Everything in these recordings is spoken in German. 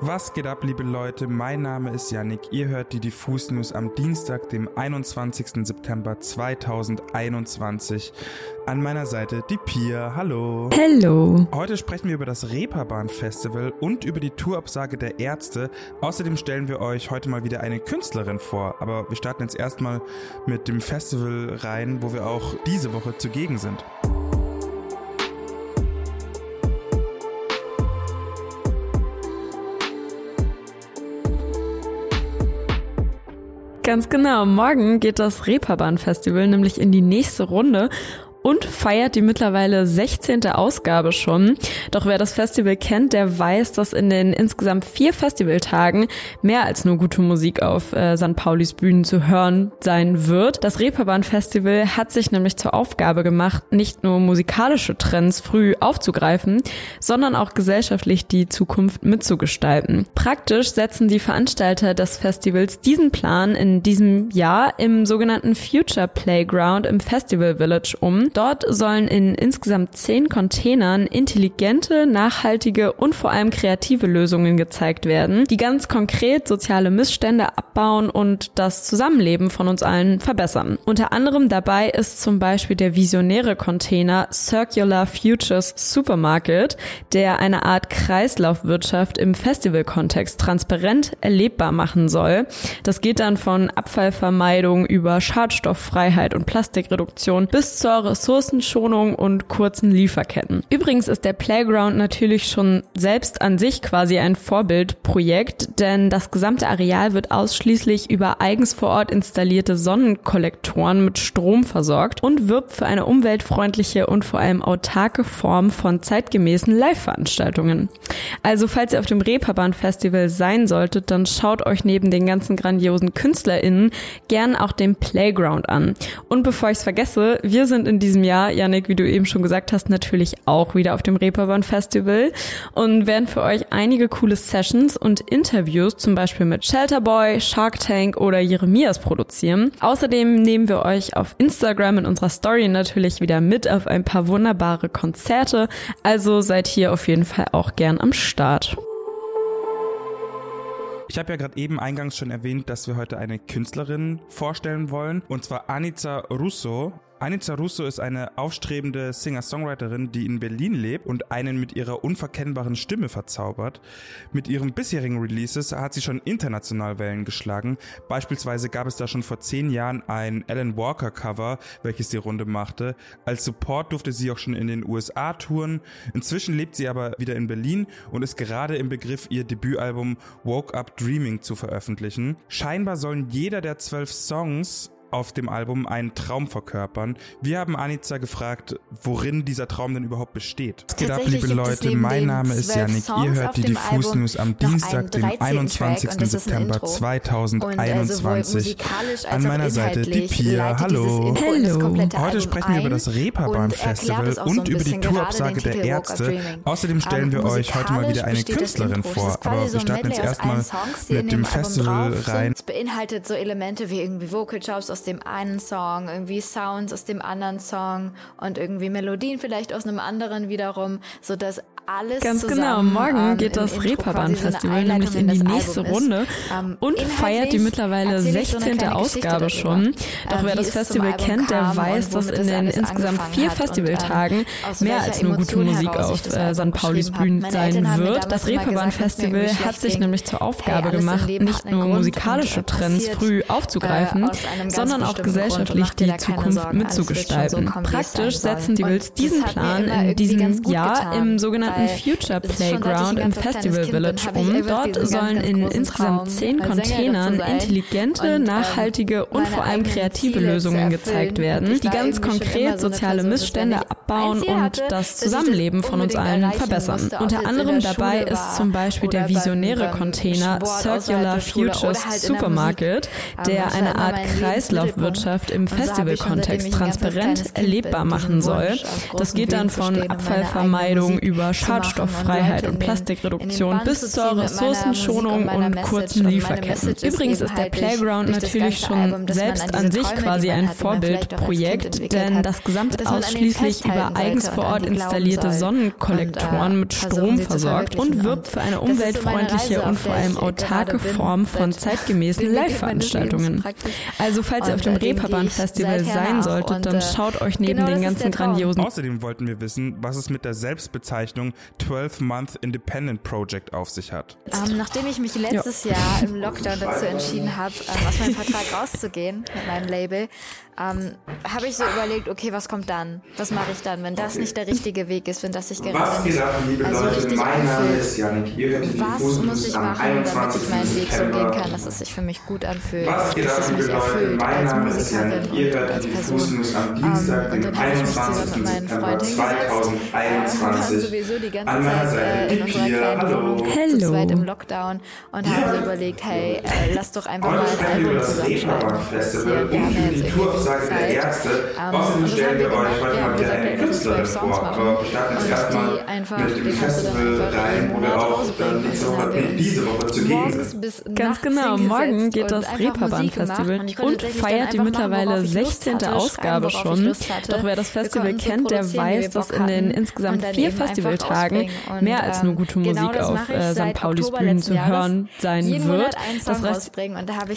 Was geht ab, liebe Leute? Mein Name ist Yannick. Ihr hört die Diffus News am Dienstag, dem 21. September 2021. An meiner Seite die Pia. Hallo. Hallo. Heute sprechen wir über das Reeperbahn Festival und über die Tourabsage der Ärzte. Außerdem stellen wir euch heute mal wieder eine Künstlerin vor. Aber wir starten jetzt erstmal mit dem Festival rein, wo wir auch diese Woche zugegen sind. Ganz genau. Morgen geht das Reeperbahn Festival nämlich in die nächste Runde und feiert die mittlerweile 16. Ausgabe schon. Doch wer das Festival kennt, der weiß, dass in den insgesamt vier Festivaltagen mehr als nur gute Musik auf äh, St. Paulis Bühnen zu hören sein wird. Das Reeperbahn Festival hat sich nämlich zur Aufgabe gemacht, nicht nur musikalische Trends früh aufzugreifen, sondern auch gesellschaftlich die Zukunft mitzugestalten. Praktisch setzen die Veranstalter des Festivals diesen Plan in diesem Jahr im sogenannten Future Playground im Festival Village um. Dort sollen in insgesamt zehn Containern intelligente, nachhaltige und vor allem kreative Lösungen gezeigt werden, die ganz konkret soziale Missstände abbauen und das Zusammenleben von uns allen verbessern. Unter anderem dabei ist zum Beispiel der visionäre Container Circular Futures Supermarket, der eine Art Kreislaufwirtschaft im Festivalkontext transparent erlebbar machen soll. Das geht dann von Abfallvermeidung über Schadstofffreiheit und Plastikreduktion bis zur Ressourcenschonung und kurzen Lieferketten. Übrigens ist der Playground natürlich schon selbst an sich quasi ein Vorbildprojekt, denn das gesamte Areal wird ausschließlich über eigens vor Ort installierte Sonnenkollektoren mit Strom versorgt und wirbt für eine umweltfreundliche und vor allem autarke Form von zeitgemäßen Live-Veranstaltungen. Also falls ihr auf dem Reeperbahn Festival sein solltet, dann schaut euch neben den ganzen grandiosen KünstlerInnen gern auch den Playground an. Und bevor ich es vergesse, wir sind in diesem Jahr, Janik, wie du eben schon gesagt hast, natürlich auch wieder auf dem Reeperbahn Festival und werden für euch einige coole Sessions und Interviews, zum Beispiel mit Shelterboy, Shark Tank oder Jeremias produzieren. Außerdem nehmen wir euch auf Instagram in unserer Story natürlich wieder mit auf ein paar wunderbare Konzerte. Also seid hier auf jeden Fall auch gern am Start. Ich habe ja gerade eben eingangs schon erwähnt, dass wir heute eine Künstlerin vorstellen wollen, und zwar Anica Russo. Anica Russo ist eine aufstrebende Singer-Songwriterin, die in Berlin lebt und einen mit ihrer unverkennbaren Stimme verzaubert. Mit ihren bisherigen Releases hat sie schon international Wellen geschlagen. Beispielsweise gab es da schon vor zehn Jahren ein Alan Walker Cover, welches die Runde machte. Als Support durfte sie auch schon in den USA touren. Inzwischen lebt sie aber wieder in Berlin und ist gerade im Begriff, ihr Debütalbum Woke Up Dreaming zu veröffentlichen. Scheinbar sollen jeder der zwölf Songs auf dem Album einen Traum verkörpern. Wir haben Anica gefragt, worin dieser Traum denn überhaupt besteht. Was geht ab, liebe Leute? Mein Name ist Janik. Ihr hört die Diffus News am Dienstag, dem 21. September 2021. Also An meiner Seite die Pia. Hallo. Hallo. Heute sprechen wir über das Reeperbahn Festival und über die Tourabsage der Ärzte. Außerdem stellen wir euch heute mal wieder eine Künstlerin vor. Aber wir starten jetzt erstmal mit dem Festival rein. Es beinhaltet so Elemente wie irgendwie Vocal Jobs aus dem einen Song, irgendwie Sounds aus dem anderen Song und irgendwie Melodien vielleicht aus einem anderen wiederum, so dass alles Ganz zusammen, genau, morgen ähm, geht das Intro Reeperbahn quasi so nämlich Einleitung in die nächste Album Runde. Ähm, und feiert die mittlerweile erzähle ich so eine 16. kleine Geschichte Ausgabe schon. Doch äh, wer das Festival kennt, der weiß, dass in den insgesamt vier und, Festivaltagen ähm, mehr als nur gute Musik auf äh, St. Paulis. Bühnen sein wird. Das immer Reeperbahn gesagt, dass mir Festival irgendwie hat sich nämlich zur Hey, Aufgabe im gemacht, nicht nur musikalische äh, Trends früh äh, aufzugreifen, einem ganz sondern auch gesellschaftlich die Zukunft Sorgen, so mitzugestalten. sein Praktisch setzen die Wills diesen Plan in diesem Jahr im sogenannten Future Playground im Festival Village um. Dort sollen in insgesamt zehn Containern intelligente, ähm, nachhaltige und vor allem kreative Lösungen gezeigt werden, die ganz konkret so soziale Missstände abbauen und das Zusammenleben von uns allen verbessern. Unter anderem der dabei ist zum Beispiel der visionäre Container Circular Futures halt der Supermarket. Ähm, der eine Art Lebensplan Kreislaufwirtschaft im Festivalkontext transparent erlebbar machen soll. Das geht dann von Abfallvermeidung über Schadstofffreiheit und Plastikreduktion bis zur Ressourcenschonung und kurzen Lieferketten. Übrigens ist der Playground natürlich schon selbst an sich quasi ein Vorbildprojekt, denn das Gesamte ausschließlich über eigens vor Ort installierte Sonnenkollektoren mit Strom versorgt und wirbt für eine umweltfreundliche und vor allem autarke Form von zeitgemäßen Live-Veranstaltungen. Also falls ihr auf dem Reeperbahn-Festival sein solltet, dann schaut euch neben genau den ganzen grandiosen... Außerdem wollten wir wissen, was es mit der Selbstbezeichnung 12-Month Independent Project auf sich hat. Ähm, nachdem ich mich letztes ja. Jahr im Lockdown dazu entschieden habe, ähm, aus meinem Vertrag rauszugehen mit meinem Label, ähm, habe ich so überlegt, okay, was kommt dann? Was mache ich dann, wenn das okay. nicht der richtige Weg ist, wenn das sich gerade nicht also Leute, richtig mein Name ist Janik. Was muss ich machen, damit ich meinen Weg so gehen kann, dass es sich für mich gut anfühlt, was dass es mich erfüllt als Musikerin und als Person. Am Dienstag, um, und dann habe ich mich zusammen mit meinen Freunden hingesetzt. Wir waren sowieso die ganze Zeit äh, in unserer kleinen Wohnung Hello. zu zweit im Lockdown und haben so überlegt, hey, äh, lass doch einfach mal ein Album zusammenschreiben. Wir haben ja jetzt irgendwie seid der Erste. Um, Außerdem stellen wir euch heute mal wieder eine Künstlerin vor. Aber wir starten jetzt erstmal mit dem Festival rein, wir auch dann nächste Woche, diese Woche zugegen sind. Ganz genau, morgen geht das Reeperbahn-Festival und, und feiert die mittlerweile 16. Ausgabe schon. Doch wer das Festival kennt, der weiß, dass in den insgesamt vier Festivaltagen mehr als nur gute genau Musik auf äh, St. Paulis Bühnen zu hören sein wird. Das,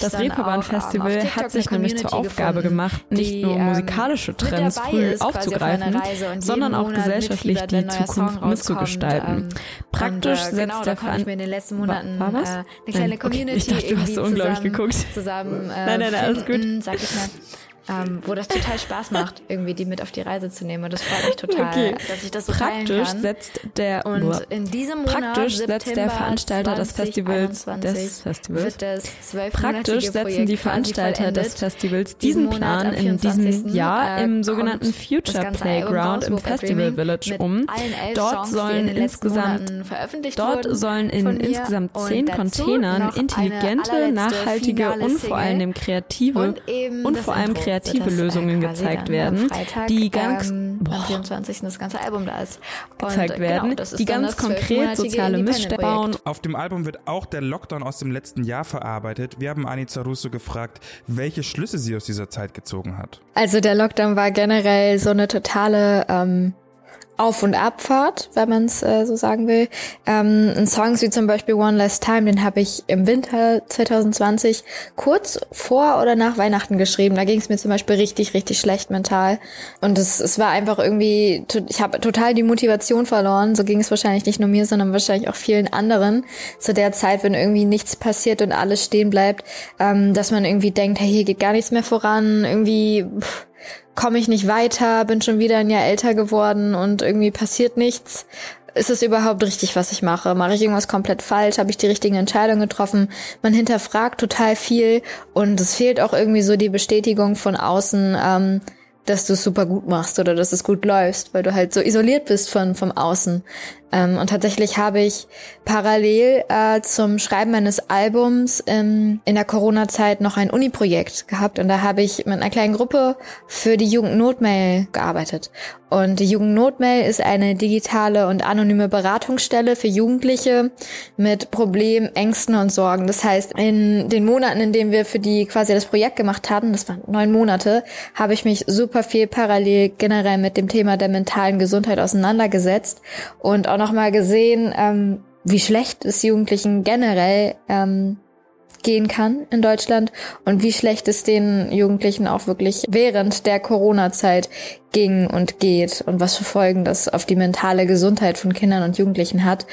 das Reeperbahn-Festival hat sich nämlich zur Aufgabe gemacht, nicht nur ähm, musikalische Trends früh aufzugreifen, sondern auch gesellschaftlich die Zukunft mitzugestalten. Ähm, Praktisch äh, genau, setzt der Verein... in den letzten Monaten war, war was? Äh, eine kleine Community okay. Ich dachte, du hast so unglaublich geguckt. Zusammen, äh, nein, nein, nein, alles gut. Sag ich mal ähm, wo das total Spaß macht, irgendwie die mit auf die Reise zu nehmen. Und das freut mich total, okay. dass ich das so Praktisch kann. setzt der und nur, in diesem Monat praktisch setzt der Veranstalter des Festivals des Festivals. Praktisch setzen die Veranstalter des Festivals diesen Plan in diesem Jahr äh, im sogenannten Future Playground im Festival Village um. Dort sollen insgesamt dort sollen in insgesamt zehn Containern intelligente, nachhaltige und vor allem kreative und vor allem kreative kreative Lösungen gezeigt werden, Freitag, die ganz ähm, boah, am 24. das ganze Album da ist. Und gezeigt genau, werden, genau, die ganz konkret soziale Missstände bauen. Auf dem Album wird auch der Lockdown aus dem letzten Jahr verarbeitet. Wir haben Anita Russo gefragt, welche Schlüsse sie aus dieser Zeit gezogen hat. Also der Lockdown war generell so eine totale ähm, auf- und Abfahrt, wenn man es äh, so sagen will. Ähm, Songs wie zum Beispiel One Last Time, den habe ich im Winter 2020 kurz vor oder nach Weihnachten geschrieben. Da ging es mir zum Beispiel richtig, richtig schlecht mental. Und es, es war einfach irgendwie, ich habe total die Motivation verloren. So ging es wahrscheinlich nicht nur mir, sondern wahrscheinlich auch vielen anderen zu der Zeit, wenn irgendwie nichts passiert und alles stehen bleibt, ähm, dass man irgendwie denkt, hey, hier geht gar nichts mehr voran, irgendwie... Pff, komme ich nicht weiter, bin schon wieder ein Jahr älter geworden und irgendwie passiert nichts. Ist es überhaupt richtig, was ich mache? Mache ich irgendwas komplett falsch? Habe ich die richtigen Entscheidungen getroffen? Man hinterfragt total viel und es fehlt auch irgendwie so die Bestätigung von außen, ähm, dass du es super gut machst oder dass es gut läuft, weil du halt so isoliert bist von vom Außen. Ähm, und tatsächlich habe ich parallel äh, zum Schreiben meines Albums ähm, in der Corona-Zeit noch ein Uni-Projekt gehabt und da habe ich mit einer kleinen Gruppe für die Jugendnotmail gearbeitet. Und die Jugendnotmail ist eine digitale und anonyme Beratungsstelle für Jugendliche mit Problemen, Ängsten und Sorgen. Das heißt, in den Monaten, in denen wir für die quasi das Projekt gemacht haben, das waren neun Monate, habe ich mich super viel parallel generell mit dem Thema der mentalen Gesundheit auseinandergesetzt und auch nochmal gesehen, ähm, wie schlecht es Jugendlichen generell ähm, gehen kann in Deutschland und wie schlecht es den Jugendlichen auch wirklich während der Corona-Zeit ging und geht und was für Folgen das auf die mentale Gesundheit von Kindern und Jugendlichen hat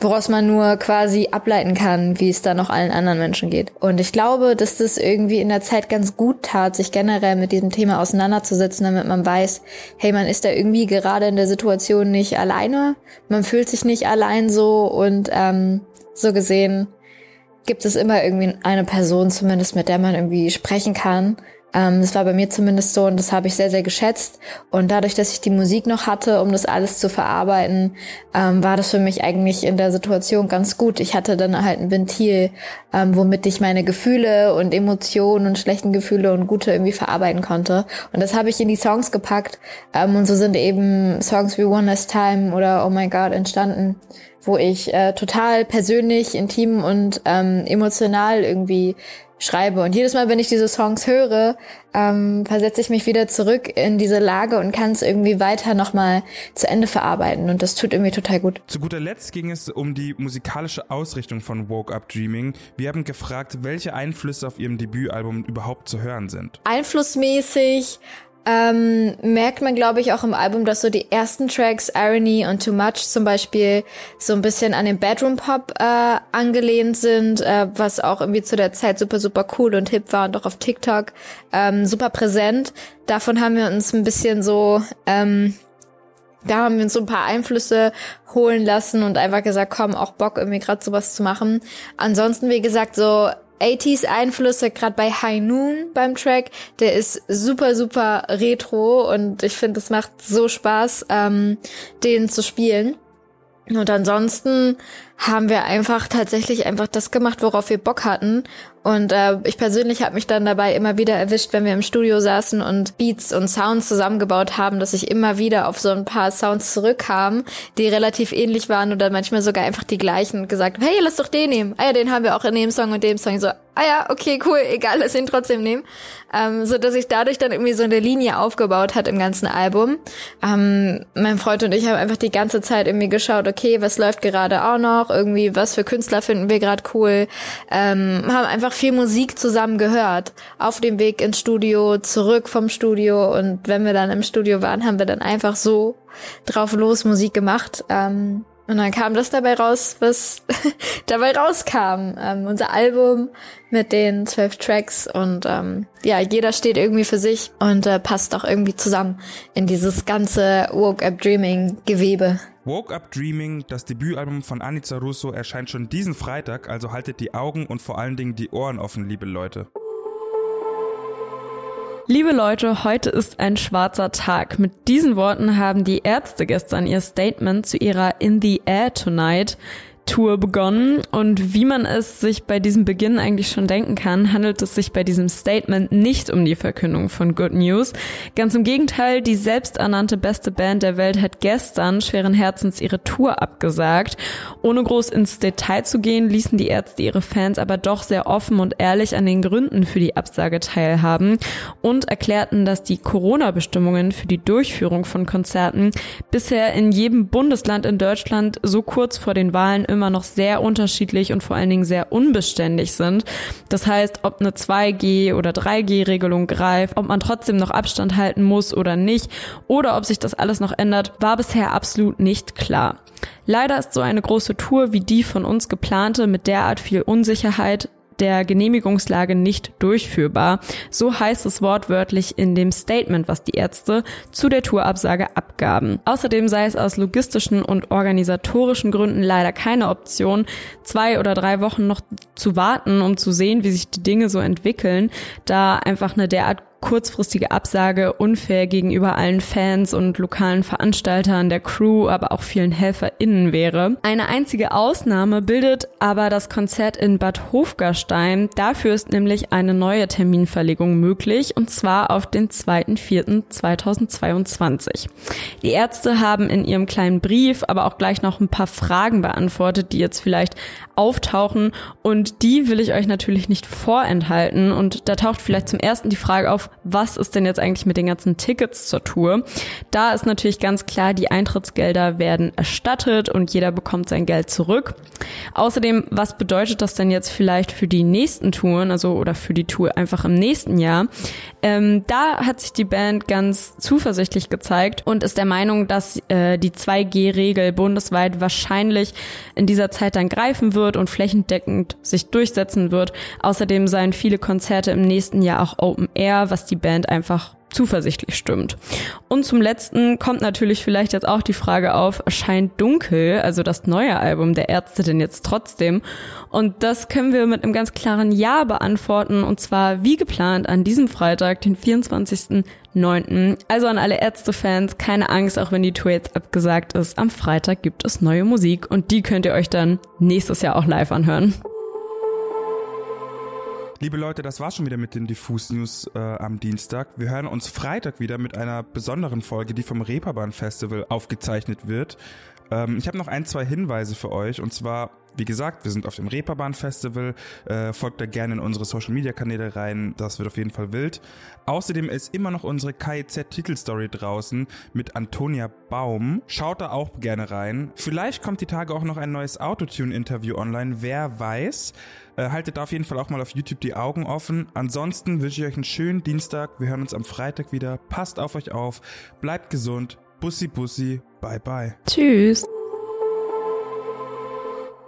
woraus man nur quasi ableiten kann, wie es da noch allen anderen Menschen geht. Und ich glaube, dass das irgendwie in der Zeit ganz gut tat, sich generell mit diesem Thema auseinanderzusetzen, damit man weiß, hey, man ist da irgendwie gerade in der Situation nicht alleine, man fühlt sich nicht allein so und ähm, so gesehen gibt es immer irgendwie eine Person zumindest, mit der man irgendwie sprechen kann Ähm, das war bei mir zumindest so und das habe ich sehr, sehr geschätzt. Und dadurch, dass ich die Musik noch hatte, um das alles zu verarbeiten, ähm, war das für mich eigentlich in der Situation ganz gut. Ich hatte dann halt ein Ventil, ähm, womit ich meine Gefühle und Emotionen und schlechten Gefühle und gute irgendwie verarbeiten konnte. Und das habe ich in die Songs gepackt. Ähm, und so sind eben Songs wie One Last Time oder Oh My God entstanden wo ich äh, total persönlich, intim und ähm, emotional irgendwie schreibe. Und jedes Mal, wenn ich diese Songs höre, ähm, versetze ich mich wieder zurück in diese Lage und kann es irgendwie weiter nochmal zu Ende verarbeiten. Und das tut irgendwie total gut. Zu guter Letzt ging es um die musikalische Ausrichtung von Woke Up Dreaming. Wir haben gefragt, welche Einflüsse auf ihrem Debütalbum überhaupt zu hören sind. Einflussmäßig ähm, merkt man, glaube ich, auch im Album, dass so die ersten Tracks, Irony und Too Much zum Beispiel, so ein bisschen an den Bedroom Pop äh, angelehnt sind, äh, was auch irgendwie zu der Zeit super, super cool und hip war und auch auf TikTok ähm, super präsent. Davon haben wir uns ein bisschen so, ähm, da haben wir uns so ein paar Einflüsse holen lassen und einfach gesagt, komm, auch Bock irgendwie gerade sowas zu machen. Ansonsten, wie gesagt, so 80s Einflüsse, gerade bei High Noon beim Track, der ist super, super retro und ich finde, es macht so Spaß, ähm, den zu spielen. Und ansonsten haben wir einfach tatsächlich einfach das gemacht, worauf wir Bock hatten. Und äh, ich persönlich habe mich dann dabei immer wieder erwischt, wenn wir im Studio saßen und Beats und Sounds zusammengebaut haben, dass ich immer wieder auf so ein paar Sounds zurückkam, die relativ ähnlich waren oder manchmal sogar einfach die gleichen und gesagt, hey, lass doch den nehmen. Ah ja, den haben wir auch in dem Song und dem Song. So, ah ja, okay, cool, egal, lass ihn trotzdem nehmen. Ähm, so dass sich dadurch dann irgendwie so eine Linie aufgebaut hat im ganzen Album. Ähm, mein Freund und ich haben einfach die ganze Zeit irgendwie geschaut, okay, was läuft gerade auch noch, irgendwie, was für Künstler finden wir gerade cool, ähm, haben einfach viel Musik zusammen gehört. Auf dem Weg ins Studio, zurück vom Studio und wenn wir dann im Studio waren, haben wir dann einfach so drauf los Musik gemacht. Ähm, und dann kam das dabei raus, was dabei rauskam. Ähm, unser Album mit den zwölf Tracks und ähm, ja, jeder steht irgendwie für sich und äh, passt auch irgendwie zusammen in dieses ganze Woke Up Dreaming Gewebe. Woke Up Dreaming, das Debütalbum von Anica Russo, erscheint schon diesen Freitag, also haltet die Augen und vor allen Dingen die Ohren offen, liebe Leute. Liebe Leute, heute ist ein schwarzer Tag. Mit diesen Worten haben die Ärzte gestern ihr Statement zu ihrer In the Air Tonight Tour begonnen und wie man es sich bei diesem Beginn eigentlich schon denken kann, handelt es sich bei diesem Statement nicht um die Verkündung von Good News. Ganz im Gegenteil, die selbsternannte beste Band der Welt hat gestern schweren Herzens ihre Tour abgesagt. Ohne groß ins Detail zu gehen, ließen die Ärzte ihre Fans aber doch sehr offen und ehrlich an den Gründen für die Absage teilhaben und erklärten, dass die Corona-Bestimmungen für die Durchführung von Konzerten bisher in jedem Bundesland in Deutschland so kurz vor den Wahlen immer noch sehr unterschiedlich und vor allen Dingen sehr unbeständig sind. Das heißt, ob eine 2G oder 3G-Regelung greift, ob man trotzdem noch Abstand halten muss oder nicht oder ob sich das alles noch ändert, war bisher absolut nicht klar. Leider ist so eine große Tour wie die von uns geplante mit derart viel Unsicherheit der Genehmigungslage nicht durchführbar. So heißt es wortwörtlich in dem Statement, was die Ärzte zu der Tourabsage abgaben. Außerdem sei es aus logistischen und organisatorischen Gründen leider keine Option, zwei oder drei Wochen noch zu warten, um zu sehen, wie sich die Dinge so entwickeln, da einfach eine derart kurzfristige Absage unfair gegenüber allen Fans und lokalen Veranstaltern, der Crew, aber auch vielen HelferInnen wäre. Eine einzige Ausnahme bildet aber das Konzert in Bad Hofgarstein. Dafür ist nämlich eine neue Terminverlegung möglich und zwar auf den 2.4.2022. Die Ärzte haben in ihrem kleinen Brief aber auch gleich noch ein paar Fragen beantwortet, die jetzt vielleicht auftauchen und die will ich euch natürlich nicht vorenthalten und da taucht vielleicht zum ersten die Frage was ist denn jetzt eigentlich mit den ganzen Tickets zur Tour? Da ist natürlich ganz klar, die Eintrittsgelder werden erstattet und jeder bekommt sein Geld zurück. Außerdem, was bedeutet das denn jetzt vielleicht für die nächsten Touren, also oder für die Tour einfach im nächsten Jahr? Ähm, da hat sich die Band ganz zuversichtlich gezeigt und ist der Meinung, dass äh, die 2G-Regel bundesweit wahrscheinlich in dieser Zeit dann greifen wird und flächendeckend sich durchsetzen wird. Außerdem seien viele Konzerte im nächsten Jahr auch Open Air, was die Band einfach zuversichtlich stimmt. Und zum letzten kommt natürlich vielleicht jetzt auch die Frage auf, erscheint Dunkel, also das neue Album der Ärzte denn jetzt trotzdem? Und das können wir mit einem ganz klaren Ja beantworten und zwar wie geplant an diesem Freitag, den 24.09. Also an alle Ärzte-Fans, keine Angst, auch wenn die Tour jetzt abgesagt ist. Am Freitag gibt es neue Musik und die könnt ihr euch dann nächstes Jahr auch live anhören. Liebe Leute, das war schon wieder mit den Diffus News äh, am Dienstag. Wir hören uns Freitag wieder mit einer besonderen Folge, die vom Reeperbahn Festival aufgezeichnet wird. Ähm, ich habe noch ein, zwei Hinweise für euch und zwar wie gesagt, wir sind auf dem Reeperbahn Festival. Äh, folgt da gerne in unsere Social Media Kanäle rein. Das wird auf jeden Fall wild. Außerdem ist immer noch unsere KIZ Titelstory draußen mit Antonia Baum. Schaut da auch gerne rein. Vielleicht kommt die Tage auch noch ein neues Autotune Interview online. Wer weiß. Äh, haltet auf jeden Fall auch mal auf YouTube die Augen offen. Ansonsten wünsche ich euch einen schönen Dienstag. Wir hören uns am Freitag wieder. Passt auf euch auf. Bleibt gesund. Bussi, bussi. Bye, bye. Tschüss.